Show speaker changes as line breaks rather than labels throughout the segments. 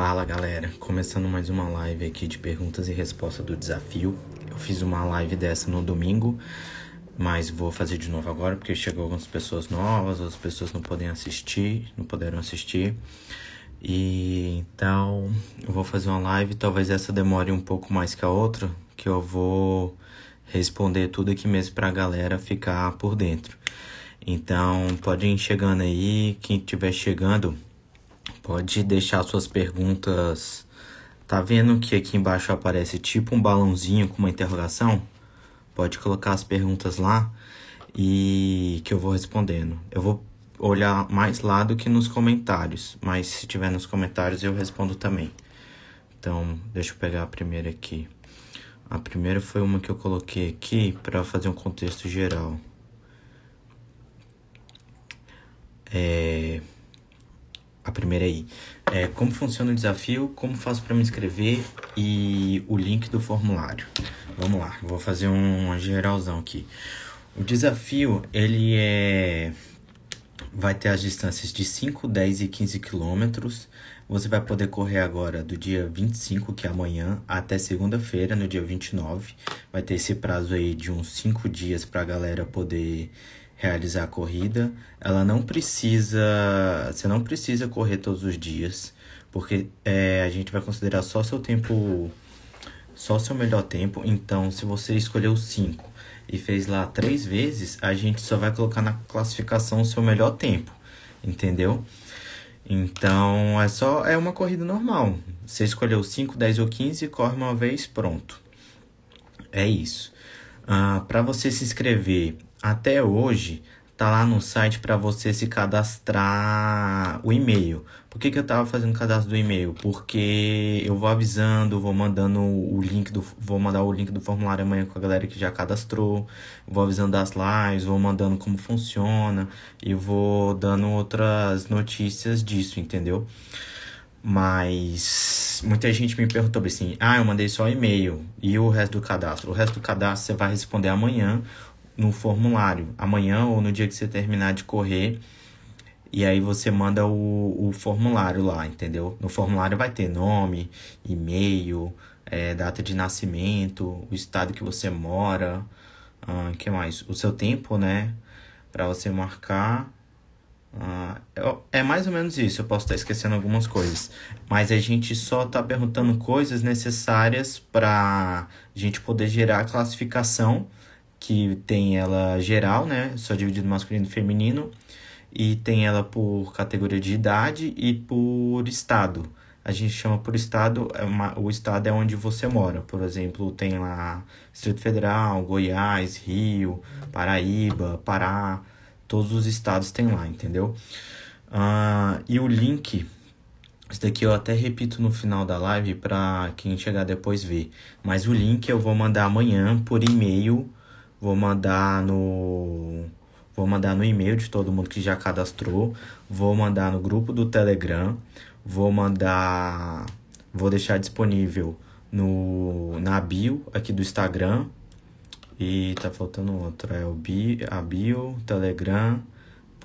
Fala galera, começando mais uma live aqui de perguntas e respostas do desafio. Eu fiz uma live dessa no domingo, mas vou fazer de novo agora porque chegou algumas pessoas novas, as pessoas não podem assistir, não puderam assistir. E então eu vou fazer uma live, talvez essa demore um pouco mais que a outra, que eu vou responder tudo aqui mesmo pra galera ficar por dentro. Então, pode ir chegando aí, quem estiver chegando, pode deixar suas perguntas. Tá vendo que aqui embaixo aparece tipo um balãozinho com uma interrogação? Pode colocar as perguntas lá e que eu vou respondendo. Eu vou olhar mais lá do que nos comentários, mas se tiver nos comentários eu respondo também. Então, deixa eu pegar a primeira aqui. A primeira foi uma que eu coloquei aqui para fazer um contexto geral. É, a primeira aí. É, como funciona o desafio, como faço para me inscrever e o link do formulário. Vamos lá, vou fazer uma geralzão aqui. O desafio, ele é vai ter as distâncias de 5, 10 e 15 quilômetros. Você vai poder correr agora do dia 25, que é amanhã, até segunda-feira, no dia 29. Vai ter esse prazo aí de uns 5 dias para a galera poder realizar a corrida. Ela não precisa, você não precisa correr todos os dias, porque é, a gente vai considerar só seu tempo, só seu melhor tempo. Então, se você escolheu 5 e fez lá três vezes, a gente só vai colocar na classificação o seu melhor tempo, entendeu? Então, é só é uma corrida normal. Você escolheu 5, 10 ou 15, corre uma vez, pronto. É isso. Ah, para você se inscrever até hoje tá lá no site para você se cadastrar o e-mail. Por que, que eu tava fazendo cadastro do e-mail? Porque eu vou avisando, vou mandando o link do vou mandar o link do formulário amanhã com a galera que já cadastrou, vou avisando das lives, vou mandando como funciona e vou dando outras notícias disso, entendeu? Mas muita gente me perguntou assim: "Ah, eu mandei só e-mail e o resto do cadastro". O resto do cadastro você vai responder amanhã no formulário, amanhã ou no dia que você terminar de correr. E aí você manda o, o formulário lá, entendeu? No formulário vai ter nome, e-mail, é, data de nascimento, o estado que você mora, uh, que mais? O seu tempo, né? Para você marcar. Uh, é mais ou menos isso, eu posso estar esquecendo algumas coisas. Mas a gente só está perguntando coisas necessárias para a gente poder gerar a classificação que tem ela geral, né? Só dividido masculino e feminino. E tem ela por categoria de idade e por estado. A gente chama por estado, é uma, o estado é onde você mora. Por exemplo, tem lá Distrito Federal, Goiás, Rio, Paraíba, Pará. Todos os estados tem lá, entendeu? Uh, e o link, isso daqui eu até repito no final da live para quem chegar depois ver. Mas o link eu vou mandar amanhã por e-mail Vou mandar no vou mandar no e-mail de todo mundo que já cadastrou, vou mandar no grupo do Telegram, vou mandar vou deixar disponível no na bio aqui do Instagram. E tá faltando outro, é o bio, a bio, Telegram,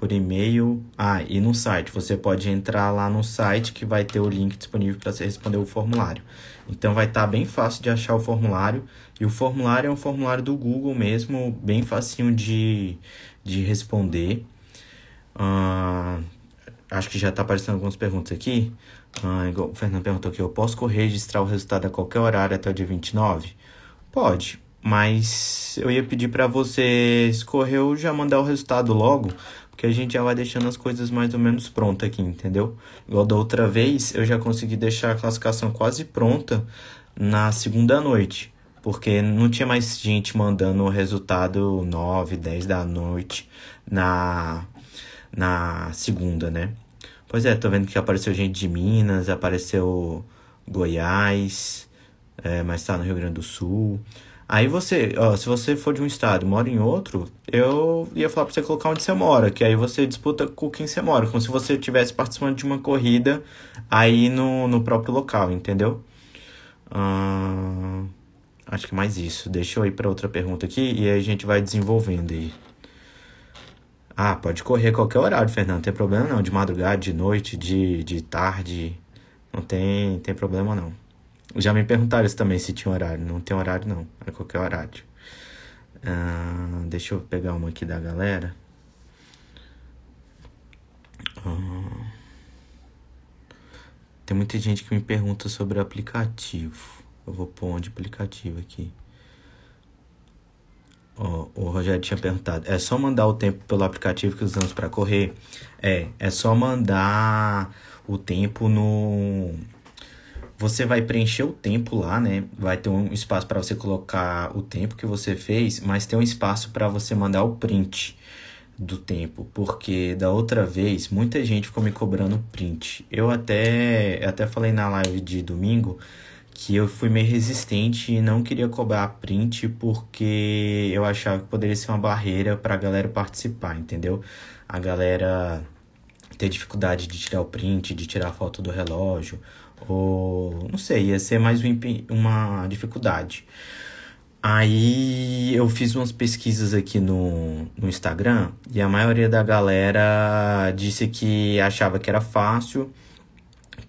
por e-mail. Ah, e no site. Você pode entrar lá no site que vai ter o link disponível para você responder o formulário. Então vai estar tá bem fácil de achar o formulário. E o formulário é um formulário do Google mesmo, bem facinho de, de responder. Uh, acho que já está aparecendo algumas perguntas aqui. Igual o Fernando perguntou aqui, eu posso registrar o resultado a qualquer horário até o dia 29? Pode, mas eu ia pedir para você escorrer ou já mandar o resultado logo, porque a gente já vai deixando as coisas mais ou menos prontas aqui, entendeu? Igual da outra vez, eu já consegui deixar a classificação quase pronta na segunda noite, porque não tinha mais gente mandando o resultado 9, 10 da noite na, na segunda, né? Pois é, tô vendo que apareceu gente de Minas, apareceu Goiás, é, mas tá no Rio Grande do Sul. Aí você, ó, se você for de um estado e mora em outro, eu ia falar pra você colocar onde você mora, que aí você disputa com quem você mora, como se você estivesse participando de uma corrida aí no, no próprio local, entendeu? Uh, acho que mais isso. Deixa eu ir para outra pergunta aqui e aí a gente vai desenvolvendo aí. Ah, pode correr qualquer horário, Fernando, não tem problema não. De madrugada, de noite, de, de tarde. Não tem, tem problema não. Já me perguntaram isso também se tinha horário. Não tem horário não, é qualquer horário. Uh, deixa eu pegar uma aqui da galera. Uh, tem muita gente que me pergunta sobre aplicativo. Eu vou pôr onde aplicativo aqui. Oh, o Rogério tinha perguntado. É só mandar o tempo pelo aplicativo que usamos para correr? É, é só mandar o tempo no. Você vai preencher o tempo lá, né? Vai ter um espaço para você colocar o tempo que você fez, mas tem um espaço para você mandar o print do tempo, porque da outra vez muita gente ficou me cobrando print. Eu até até falei na live de domingo que eu fui meio resistente e não queria cobrar print porque eu achava que poderia ser uma barreira para a galera participar, entendeu? A galera ter dificuldade de tirar o print, de tirar a foto do relógio, ou não sei, ia ser mais uma dificuldade. Aí eu fiz umas pesquisas aqui no, no Instagram e a maioria da galera disse que achava que era fácil,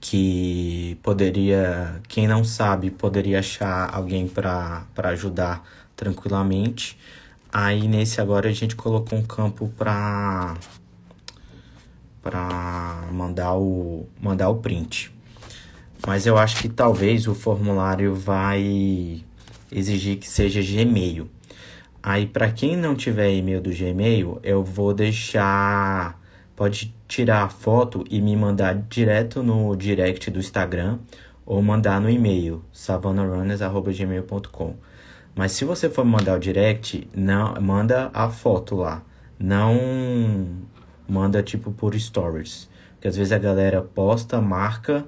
que poderia, quem não sabe, poderia achar alguém para ajudar tranquilamente. Aí nesse agora a gente colocou um campo para para mandar o mandar o print. Mas eu acho que talvez o formulário vai exigir que seja Gmail. Aí para quem não tiver e-mail do Gmail, eu vou deixar pode tirar a foto e me mandar direto no direct do Instagram ou mandar no e-mail savanarunners@gmail.com. Mas se você for mandar o direct, não manda a foto lá. Não manda tipo por stories. Porque às vezes a galera posta, marca,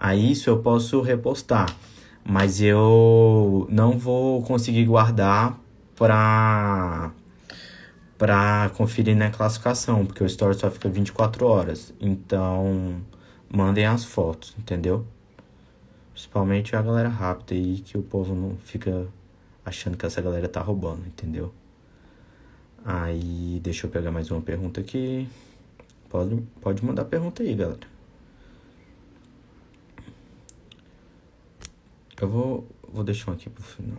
aí isso eu posso repostar. Mas eu não vou conseguir guardar para para conferir na classificação, porque o story só fica 24 horas. Então, mandem as fotos, entendeu? Principalmente a galera rápida aí, que o povo não fica achando que essa galera tá roubando, entendeu? Aí, deixa eu pegar mais uma pergunta aqui. Pode, pode mandar pergunta aí, galera. Eu vou, vou deixar um aqui pro final.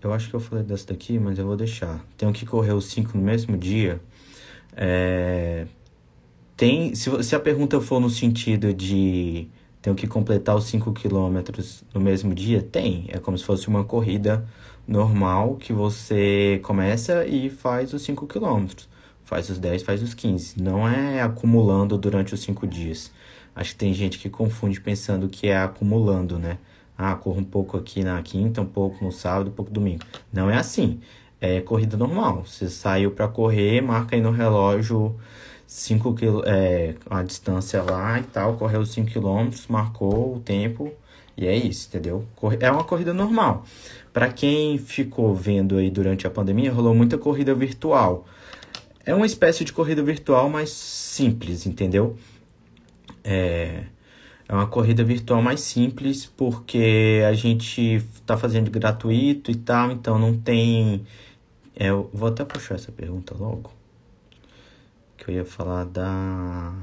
Eu acho que eu falei dessa daqui, mas eu vou deixar. Tenho que correr os 5 no mesmo dia. É, tem, se, se a pergunta for no sentido de tenho que completar os 5 quilômetros no mesmo dia, tem. É como se fosse uma corrida normal que você começa e faz os 5 km. Faz os 10, faz os 15. Não é acumulando durante os 5 dias. Acho que tem gente que confunde pensando que é acumulando, né? Ah, corro um pouco aqui na quinta, um pouco no sábado, um pouco no domingo. Não é assim. É corrida normal. Você saiu para correr, marca aí no relógio 5 km, é, a distância lá e tal, correu 5 km, marcou o tempo e é isso, entendeu? É uma corrida normal. Para quem ficou vendo aí durante a pandemia, rolou muita corrida virtual. É uma espécie de corrida virtual mais simples, entendeu? É, é uma corrida virtual mais simples porque a gente está fazendo gratuito e tal, então não tem. É, eu vou até puxar essa pergunta logo. Que eu ia falar da.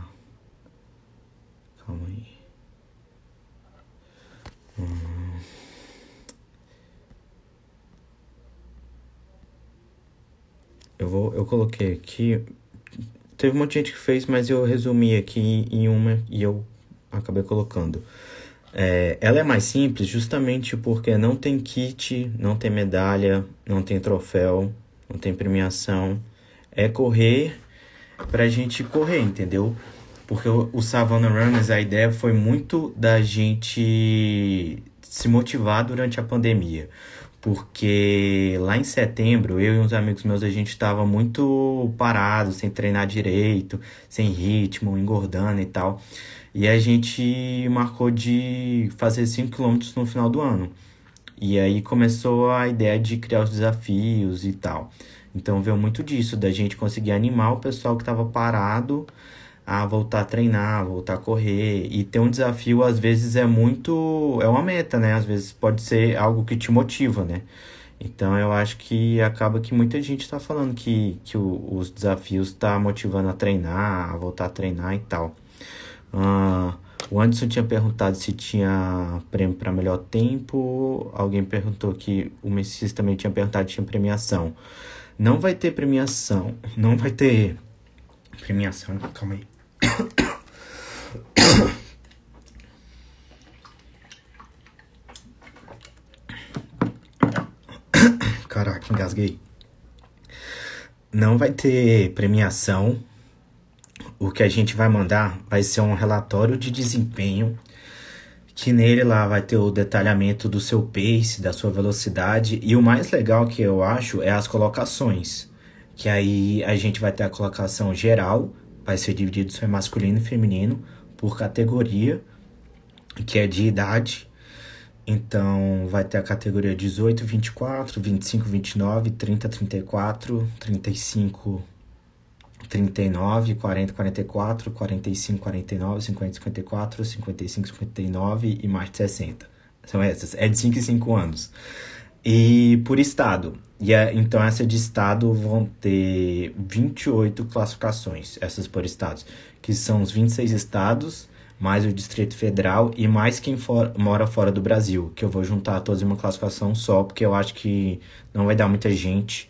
Calma aí. Hum. Eu vou, eu coloquei aqui. Teve um monte de gente que fez, mas eu resumi aqui em uma e eu acabei colocando. É, ela é mais simples justamente porque não tem kit, não tem medalha, não tem troféu, não tem premiação. É correr pra gente correr, entendeu? Porque o, o Savannah Runners, a ideia foi muito da gente se motivar durante a pandemia. Porque lá em setembro, eu e uns amigos meus, a gente estava muito parado, sem treinar direito, sem ritmo, engordando e tal. E a gente marcou de fazer 5 km no final do ano. E aí começou a ideia de criar os desafios e tal. Então veio muito disso, da gente conseguir animar o pessoal que estava parado a voltar a treinar, voltar a correr. E ter um desafio às vezes é muito. é uma meta, né? Às vezes pode ser algo que te motiva, né? Então eu acho que acaba que muita gente está falando que, que o, os desafios tá motivando a treinar, a voltar a treinar e tal. Uh, o Anderson tinha perguntado se tinha prêmio para melhor tempo. Alguém perguntou que o Messias também tinha perguntado se tinha premiação. Não vai ter premiação. Não vai ter premiação. Calma aí. Caraca, engasguei. Não vai ter premiação. O que a gente vai mandar vai ser um relatório de desempenho. Que nele lá vai ter o detalhamento do seu pace, da sua velocidade. E o mais legal que eu acho é as colocações. Que aí a gente vai ter a colocação geral, vai ser dividido se é masculino e feminino, por categoria, que é de idade então, vai ter a categoria 18, 24, 25, 29, 30, 34, 35, 39, 40, 44, 45, 49, 50, 54, 55, 59 e mais de 60. São essas. É de 5 em 5 anos. E por estado. E é, então, essa de estado vão ter 28 classificações, essas por estados, que são os 26 estados mais o Distrito Federal e mais quem for, mora fora do Brasil, que eu vou juntar todos em uma classificação só, porque eu acho que não vai dar muita gente.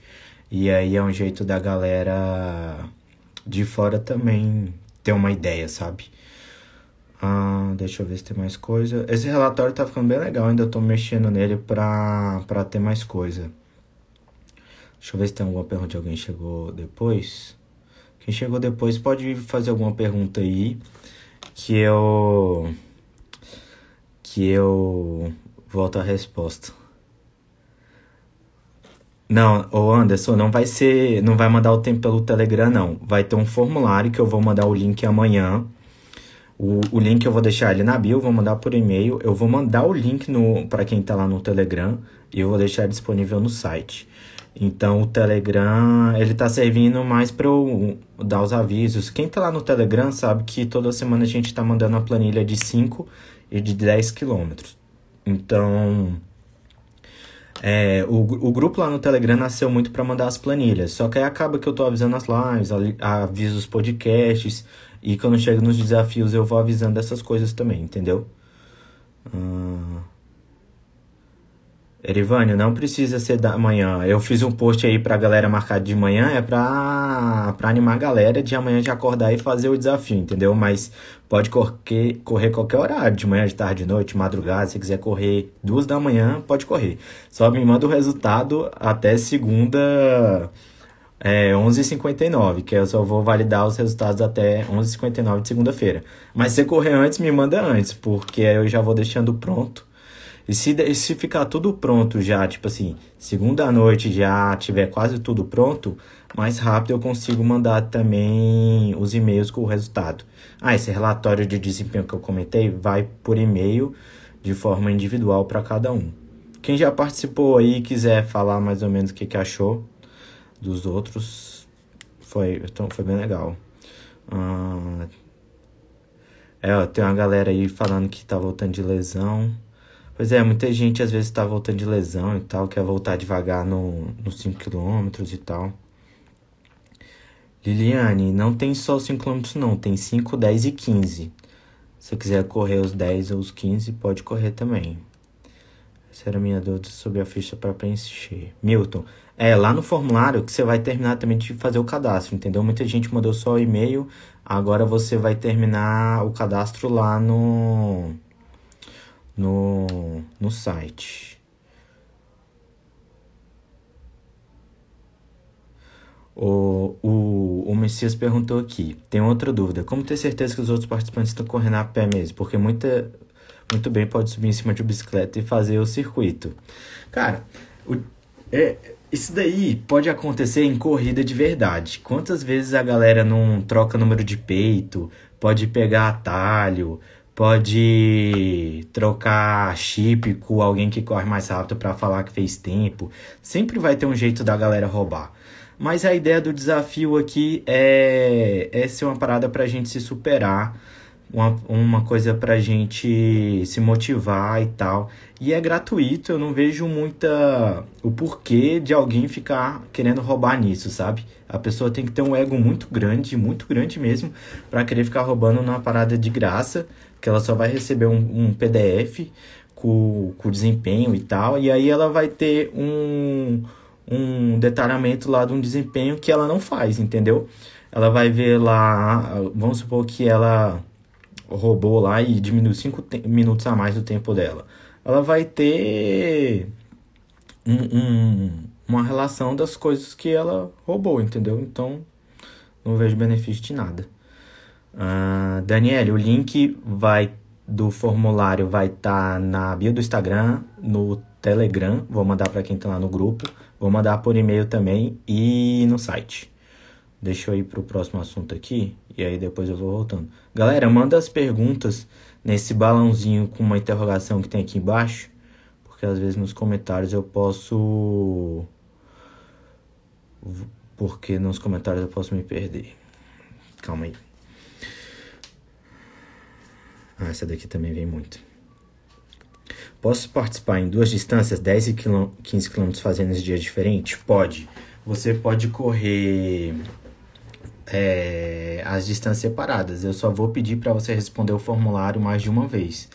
E aí é um jeito da galera de fora também ter uma ideia, sabe? Ah, deixa eu ver se tem mais coisa. Esse relatório tá ficando bem legal, ainda tô mexendo nele pra, pra ter mais coisa. Deixa eu ver se tem alguma pergunta de alguém chegou depois. Quem chegou depois pode fazer alguma pergunta aí que eu que eu volto a resposta. Não, o Anderson, não vai ser, não vai mandar o tempo pelo Telegram não. Vai ter um formulário que eu vou mandar o link amanhã. O, o link eu vou deixar ele na bio, vou mandar por e-mail. Eu vou mandar o link para quem tá lá no Telegram e eu vou deixar disponível no site. Então o Telegram, ele tá servindo mais para eu dar os avisos. Quem tá lá no Telegram sabe que toda semana a gente tá mandando a planilha de 5 e de 10 quilômetros. Então, é, o, o grupo lá no Telegram nasceu muito para mandar as planilhas. Só que aí acaba que eu tô avisando as lives, aviso os podcasts. E quando chega nos desafios eu vou avisando essas coisas também, entendeu? Uh... Erivânio, não precisa ser da manhã. Eu fiz um post aí pra galera marcar de manhã, é pra, pra animar a galera de amanhã de acordar e fazer o desafio, entendeu? Mas pode correr, correr qualquer horário, de manhã, de tarde, de noite, madrugada. Se quiser correr duas da manhã, pode correr. Só me manda o resultado até segunda, é, 11h59, que eu só vou validar os resultados até 11h59 de segunda-feira. Mas se correr antes, me manda antes, porque eu já vou deixando pronto e se, se ficar tudo pronto já, tipo assim, segunda noite já tiver quase tudo pronto, mais rápido eu consigo mandar também os e-mails com o resultado. Ah, esse relatório de desempenho que eu comentei vai por e-mail de forma individual para cada um. Quem já participou aí quiser falar mais ou menos o que, que achou dos outros, foi, então, foi bem legal. Ah, é, tem uma galera aí falando que tá voltando de lesão. Pois é, muita gente às vezes tá voltando de lesão e tal, quer voltar devagar no, nos 5km e tal. Liliane, não tem só 5km não, tem 5, 10 e 15. Se você quiser correr os 10 ou os 15, pode correr também. Essa era a minha dúvida sobre a ficha para preencher. Milton, é lá no formulário que você vai terminar também de fazer o cadastro, entendeu? Muita gente mandou só o e-mail, agora você vai terminar o cadastro lá no no, no site. O, o, o Messias perguntou aqui: tem outra dúvida. Como ter certeza que os outros participantes estão correndo a pé mesmo? Porque muita, muito bem pode subir em cima de uma bicicleta e fazer o circuito. Cara, o, é, isso daí pode acontecer em corrida de verdade. Quantas vezes a galera não troca número de peito, pode pegar atalho, pode trocar chip com alguém que corre mais rápido para falar que fez tempo. Sempre vai ter um jeito da galera roubar. Mas a ideia do desafio aqui é, é ser uma parada para a gente se superar uma, uma coisa pra gente se motivar e tal. E é gratuito, eu não vejo muita o porquê de alguém ficar querendo roubar nisso, sabe? A pessoa tem que ter um ego muito grande, muito grande mesmo, para querer ficar roubando numa parada de graça, que ela só vai receber um, um PDF com, com desempenho e tal, e aí ela vai ter um, um detalhamento lá de um desempenho que ela não faz, entendeu? Ela vai ver lá, vamos supor que ela roubou lá e diminuiu 5 minutos a mais do tempo dela. Ela vai ter um, um, uma relação das coisas que ela roubou, entendeu? Então, não vejo benefício de nada. Uh, Daniele, o link vai do formulário vai estar tá na bio do Instagram, no Telegram, vou mandar para quem está lá no grupo, vou mandar por e-mail também e no site. Deixa eu ir para o próximo assunto aqui e aí depois eu vou voltando. Galera, manda as perguntas nesse balãozinho com uma interrogação que tem aqui embaixo, porque às vezes nos comentários eu posso porque nos comentários eu posso me perder. Calma aí. Ah, essa daqui também vem muito. Posso participar em duas distâncias, 10 e 15 km fazendo esse dia diferente? Pode. Você pode correr é, as distâncias separadas. Eu só vou pedir para você responder o formulário mais de uma vez,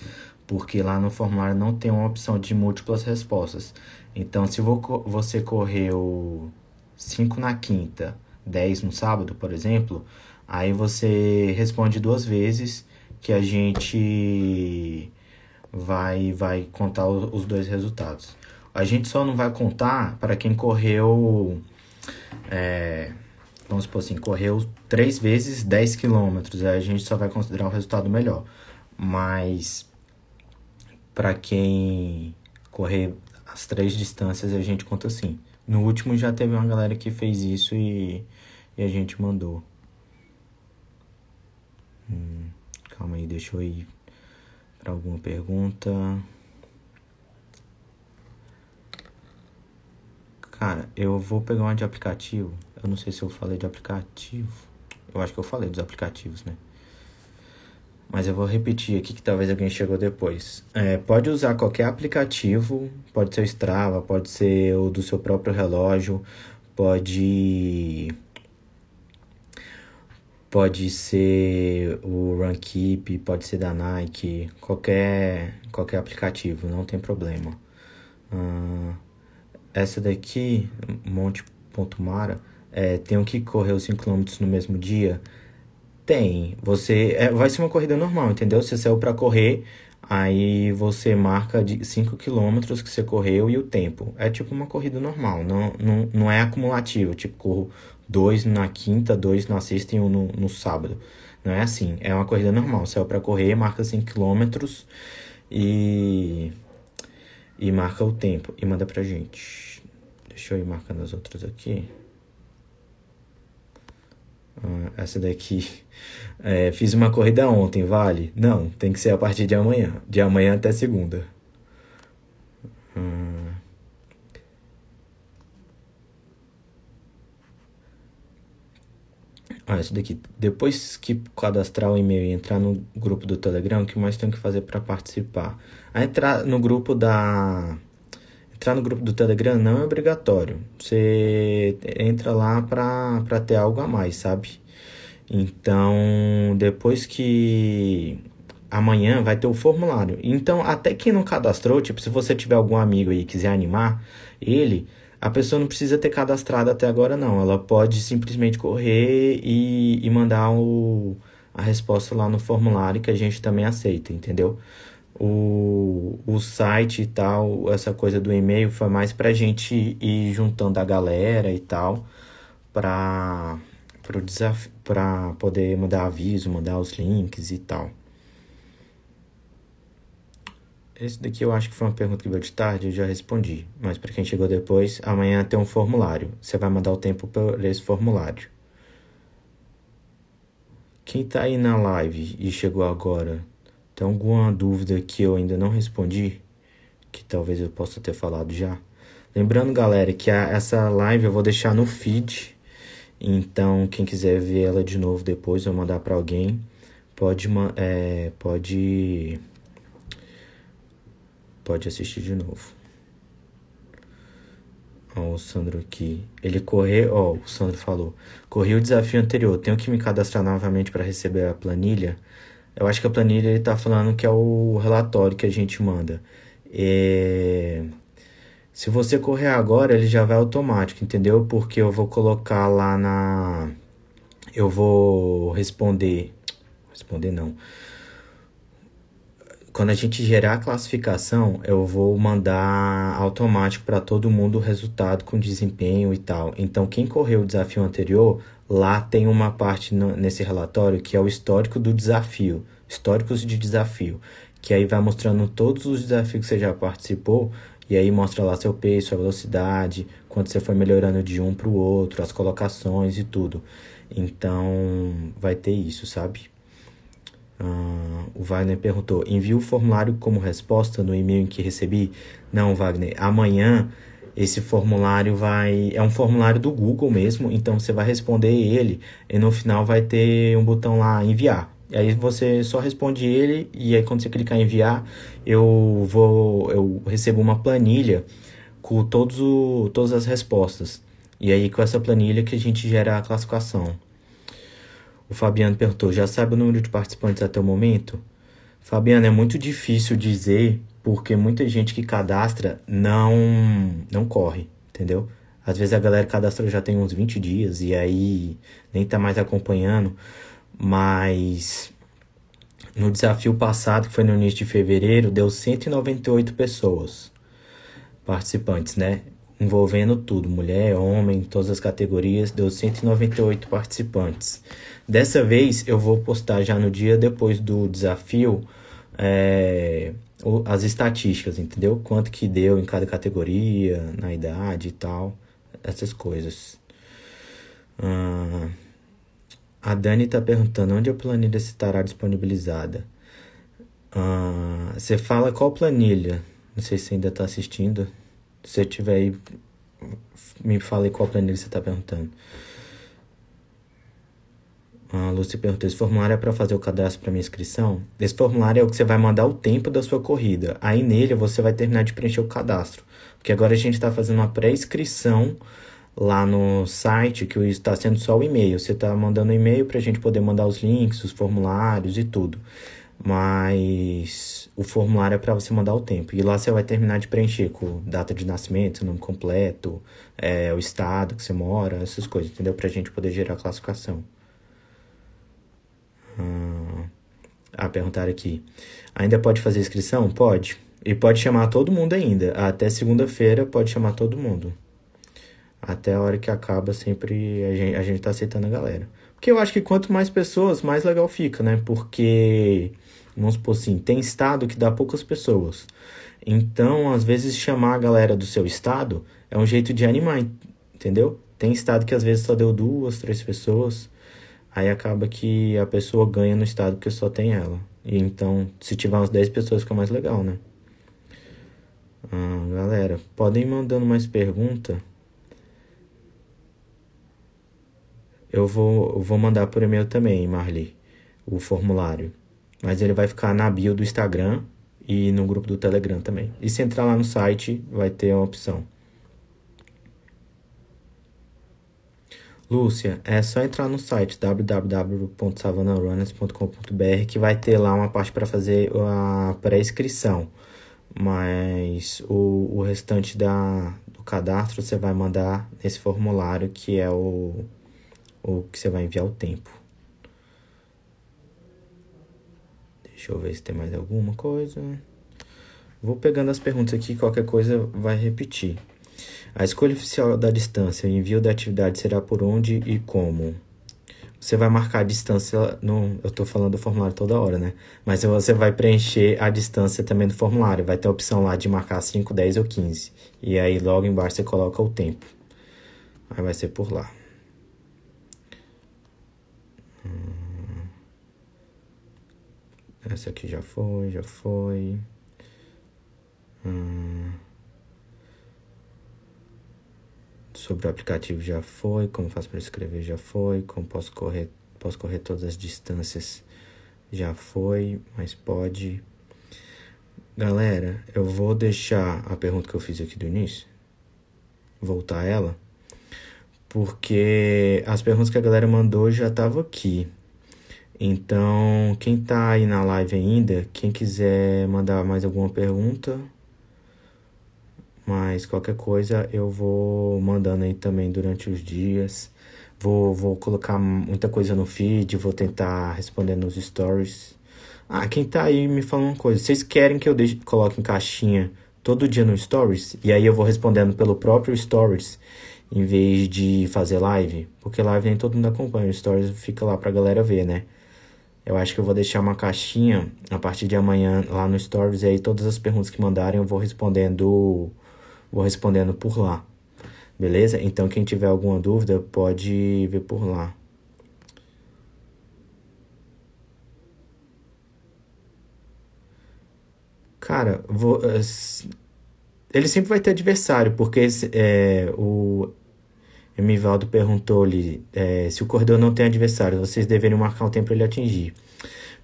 porque lá no formulário não tem uma opção de múltiplas respostas. Então, se você correu 5 na quinta, 10 no sábado, por exemplo, aí você responde duas vezes que a gente vai vai contar os dois resultados. A gente só não vai contar para quem correu, é, vamos supor assim, correu três vezes 10 quilômetros. Aí a gente só vai considerar o resultado melhor. Mas para quem correr as três distâncias, a gente conta assim. No último já teve uma galera que fez isso e, e a gente mandou. Hum. Calma aí, deixa eu ir para alguma pergunta. Cara, eu vou pegar uma de aplicativo. Eu não sei se eu falei de aplicativo. Eu acho que eu falei dos aplicativos, né? Mas eu vou repetir aqui que talvez alguém chegou depois. É, pode usar qualquer aplicativo, pode ser o Strava, pode ser o do seu próprio relógio, pode pode ser o Runkeep, pode ser da Nike, qualquer, qualquer aplicativo, não tem problema. Uh, essa daqui, Monte.mara, é, tem o que correr os 5 km no mesmo dia? Tem. Você é, vai ser uma corrida normal, entendeu? Você saiu para correr, aí você marca de 5 km que você correu e o tempo. É tipo uma corrida normal, não, não, não é acumulativo, tipo corro dois na quinta, dois na sexta e um no, no sábado. Não é assim, é uma corrida normal. Saiu para correr, marca 5 km e e marca o tempo e manda pra gente. Deixa eu ir marcando as outras aqui. Ah, essa daqui. É, fiz uma corrida ontem, vale? Não, tem que ser a partir de amanhã. De amanhã até segunda. Ah. Ah, isso daqui. Depois que cadastrar o e-mail e entrar no grupo do Telegram, o que mais tem que fazer para participar? A entrar no grupo da. Entrar no grupo do Telegram não é obrigatório. Você entra lá para ter algo a mais, sabe? Então, depois que amanhã vai ter o formulário. Então, até quem não cadastrou, tipo, se você tiver algum amigo aí e quiser animar ele, a pessoa não precisa ter cadastrado até agora, não. Ela pode simplesmente correr e, e mandar o, a resposta lá no formulário que a gente também aceita, entendeu? O, o site e tal, essa coisa do e-mail foi mais pra gente ir juntando a galera e tal, pra, pro pra poder mandar aviso, mandar os links e tal. Esse daqui eu acho que foi uma pergunta que veio de tarde, eu já respondi. Mas para quem chegou depois, amanhã tem um formulário. Você vai mandar o tempo por esse formulário. Quem tá aí na live e chegou agora, tem alguma dúvida que eu ainda não respondi? Que talvez eu possa ter falado já. Lembrando, galera, que a, essa live eu vou deixar no feed. Então, quem quiser ver ela de novo depois, vou mandar para alguém pode, é, pode, pode assistir de novo. Ó, o Sandro aqui. Ele correu, ó, o Sandro falou. Corri o desafio anterior. Tenho que me cadastrar novamente para receber a planilha. Eu acho que a planilha ele tá falando que é o relatório que a gente manda. É... Se você correr agora, ele já vai automático, entendeu? Porque eu vou colocar lá na. Eu vou responder. Responder não. Quando a gente gerar a classificação, eu vou mandar automático para todo mundo o resultado com desempenho e tal. Então, quem correu o desafio anterior, lá tem uma parte no, nesse relatório que é o histórico do desafio, históricos de desafio, que aí vai mostrando todos os desafios que você já participou e aí mostra lá seu peso, sua velocidade, quanto você foi melhorando de um para o outro, as colocações e tudo. Então, vai ter isso, sabe? Uh, o Wagner perguntou: envio o formulário como resposta no e-mail em que recebi? Não, Wagner. Amanhã esse formulário vai. É um formulário do Google mesmo, então você vai responder ele e no final vai ter um botão lá enviar. E aí você só responde ele e aí quando você clicar em enviar, eu vou eu recebo uma planilha com todos o, todas as respostas. E aí com essa planilha que a gente gera a classificação. O Fabiano perguntou: já sabe o número de participantes até o momento? Fabiano, é muito difícil dizer porque muita gente que cadastra não não corre, entendeu? Às vezes a galera cadastra já tem uns 20 dias e aí nem tá mais acompanhando, mas no desafio passado, que foi no início de fevereiro, deu 198 pessoas participantes, né? Envolvendo tudo, mulher, homem, todas as categorias, deu 198 participantes. Dessa vez eu vou postar já no dia depois do desafio é, as estatísticas, entendeu? Quanto que deu em cada categoria, na idade e tal, essas coisas. Ah, a Dani está perguntando onde a planilha estará disponibilizada. Ah, você fala qual planilha? Não sei se ainda está assistindo. Se você tiver aí, me fale qual planilha você está perguntando. A Lúcia perguntou: esse formulário é para fazer o cadastro para minha inscrição? Esse formulário é o que você vai mandar o tempo da sua corrida. Aí nele você vai terminar de preencher o cadastro. Porque agora a gente está fazendo uma pré-inscrição lá no site, que está sendo só o e-mail. Você está mandando e-mail para a gente poder mandar os links, os formulários e tudo. Mas o formulário é para você mandar o tempo. E lá você vai terminar de preencher com data de nascimento, nome completo, é, o estado que você mora, essas coisas, entendeu? Para a gente poder gerar a classificação. Ah, perguntar aqui. Ainda pode fazer inscrição? Pode. E pode chamar todo mundo ainda. Até segunda-feira pode chamar todo mundo. Até a hora que acaba, sempre a gente, a gente tá aceitando a galera. Porque eu acho que quanto mais pessoas, mais legal fica, né? Porque, vamos supor assim, tem estado que dá poucas pessoas. Então, às vezes, chamar a galera do seu estado é um jeito de animar, entendeu? Tem estado que às vezes só deu duas, três pessoas. Aí acaba que a pessoa ganha no estado porque só tem ela. E então, se tiver umas 10 pessoas, fica mais legal, né? Ah, galera, podem ir mandando mais pergunta. Eu vou, eu vou mandar por e-mail também, Marli, o formulário. Mas ele vai ficar na bio do Instagram e no grupo do Telegram também. E se entrar lá no site, vai ter uma opção. Lúcia, é só entrar no site www.savanarunners.com.br que vai ter lá uma parte para fazer a pré-inscrição. Mas o, o restante da, do cadastro você vai mandar nesse formulário que é o, o que você vai enviar o tempo. Deixa eu ver se tem mais alguma coisa. Vou pegando as perguntas aqui, qualquer coisa vai repetir. A escolha oficial da distância, o envio da atividade será por onde e como. Você vai marcar a distância no. Eu estou falando do formulário toda hora, né? Mas você vai preencher a distância também do formulário. Vai ter a opção lá de marcar 5, 10 ou 15. E aí logo embaixo você coloca o tempo. Aí vai ser por lá. Essa aqui já foi, já foi. Hum. sobre o aplicativo já foi, como faço para escrever já foi, como posso correr, posso correr todas as distâncias Já foi, mas pode. Galera, eu vou deixar a pergunta que eu fiz aqui do início. Voltar ela. Porque as perguntas que a galera mandou já estavam aqui. Então, quem tá aí na live ainda, quem quiser mandar mais alguma pergunta, mas qualquer coisa eu vou mandando aí também durante os dias. Vou, vou colocar muita coisa no feed, vou tentar responder nos stories. Ah, quem tá aí me fala uma coisa. Vocês querem que eu deixe, coloque em caixinha todo dia no stories? E aí eu vou respondendo pelo próprio stories em vez de fazer live? Porque live nem todo mundo acompanha. O stories fica lá pra galera ver, né? Eu acho que eu vou deixar uma caixinha a partir de amanhã lá no stories e aí todas as perguntas que mandarem eu vou respondendo vou respondendo por lá. Beleza? Então quem tiver alguma dúvida pode ver por lá. Cara, vou, eh, ele sempre vai ter adversário, porque é, o Emivaldo perguntou-lhe é, se o corredor não tem adversário, vocês deveriam marcar um tempo para ele atingir.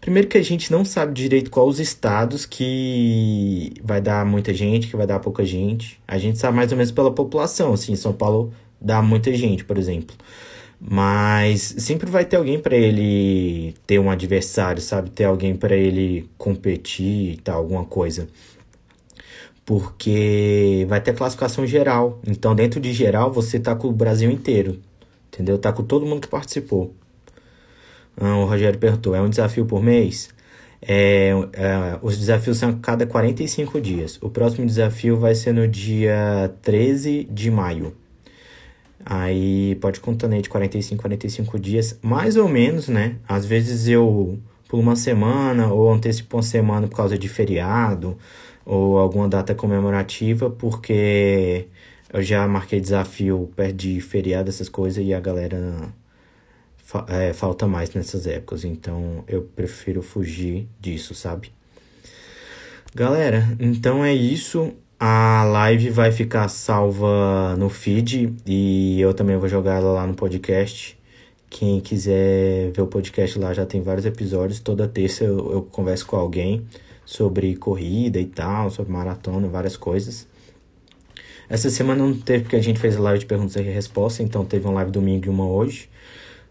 Primeiro que a gente não sabe direito quais os estados que vai dar muita gente, que vai dar pouca gente. A gente sabe mais ou menos pela população, assim, São Paulo dá muita gente, por exemplo. Mas sempre vai ter alguém para ele ter um adversário, sabe? Ter alguém para ele competir e tal, alguma coisa. Porque vai ter classificação geral. Então, dentro de geral, você tá com o Brasil inteiro. Entendeu? Tá com todo mundo que participou. Ah, o Rogério perguntou: é um desafio por mês? É, é, os desafios são a cada 45 dias. O próximo desafio vai ser no dia 13 de maio. Aí pode contando aí de 45, 45 dias, mais ou menos, né? Às vezes eu pulo uma semana ou antecipo uma semana por causa de feriado ou alguma data comemorativa, porque eu já marquei desafio perto de feriado, essas coisas, e a galera fa é, falta mais nessas épocas. Então eu prefiro fugir disso, sabe? Galera, então é isso. A live vai ficar salva no feed e eu também vou jogar ela lá no podcast. Quem quiser ver o podcast lá já tem vários episódios. Toda terça eu, eu converso com alguém sobre corrida e tal, sobre maratona, várias coisas. Essa semana não teve porque a gente fez a live de perguntas e respostas, então teve uma live domingo e uma hoje.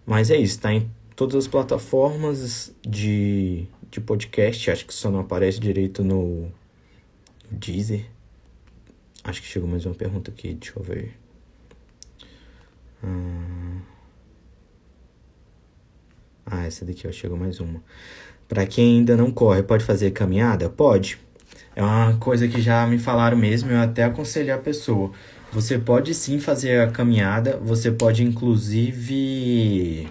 Mas é isso, tá em todas as plataformas de, de podcast. Acho que só não aparece direito no Deezer. Acho que chegou mais uma pergunta aqui, deixa eu ver. Ah, ah essa daqui, ó, chegou mais uma. Para quem ainda não corre, pode fazer caminhada? Pode. É uma coisa que já me falaram mesmo, eu até aconselho a pessoa. Você pode sim fazer a caminhada, você pode inclusive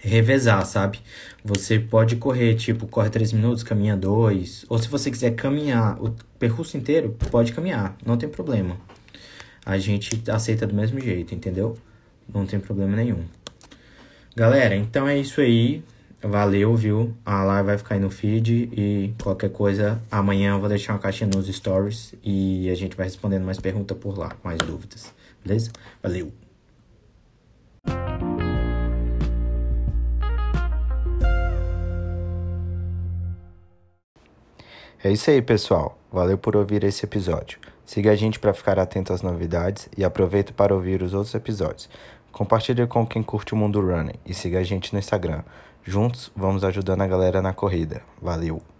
revezar, sabe? Você pode correr, tipo, corre 3 minutos, caminha 2. Ou se você quiser caminhar o percurso inteiro, pode caminhar, não tem problema. A gente aceita do mesmo jeito, entendeu? Não tem problema nenhum. Galera, então é isso aí. Valeu, viu? A live vai ficar aí no feed e qualquer coisa, amanhã eu vou deixar uma caixinha nos stories e a gente vai respondendo mais perguntas por lá, mais dúvidas. Beleza? Valeu!
É isso aí, pessoal. Valeu por ouvir esse episódio. Siga a gente para ficar atento às novidades e aproveite para ouvir os outros episódios. Compartilhe com quem curte o mundo running e siga a gente no Instagram. Juntos, vamos ajudando a galera na corrida. Valeu!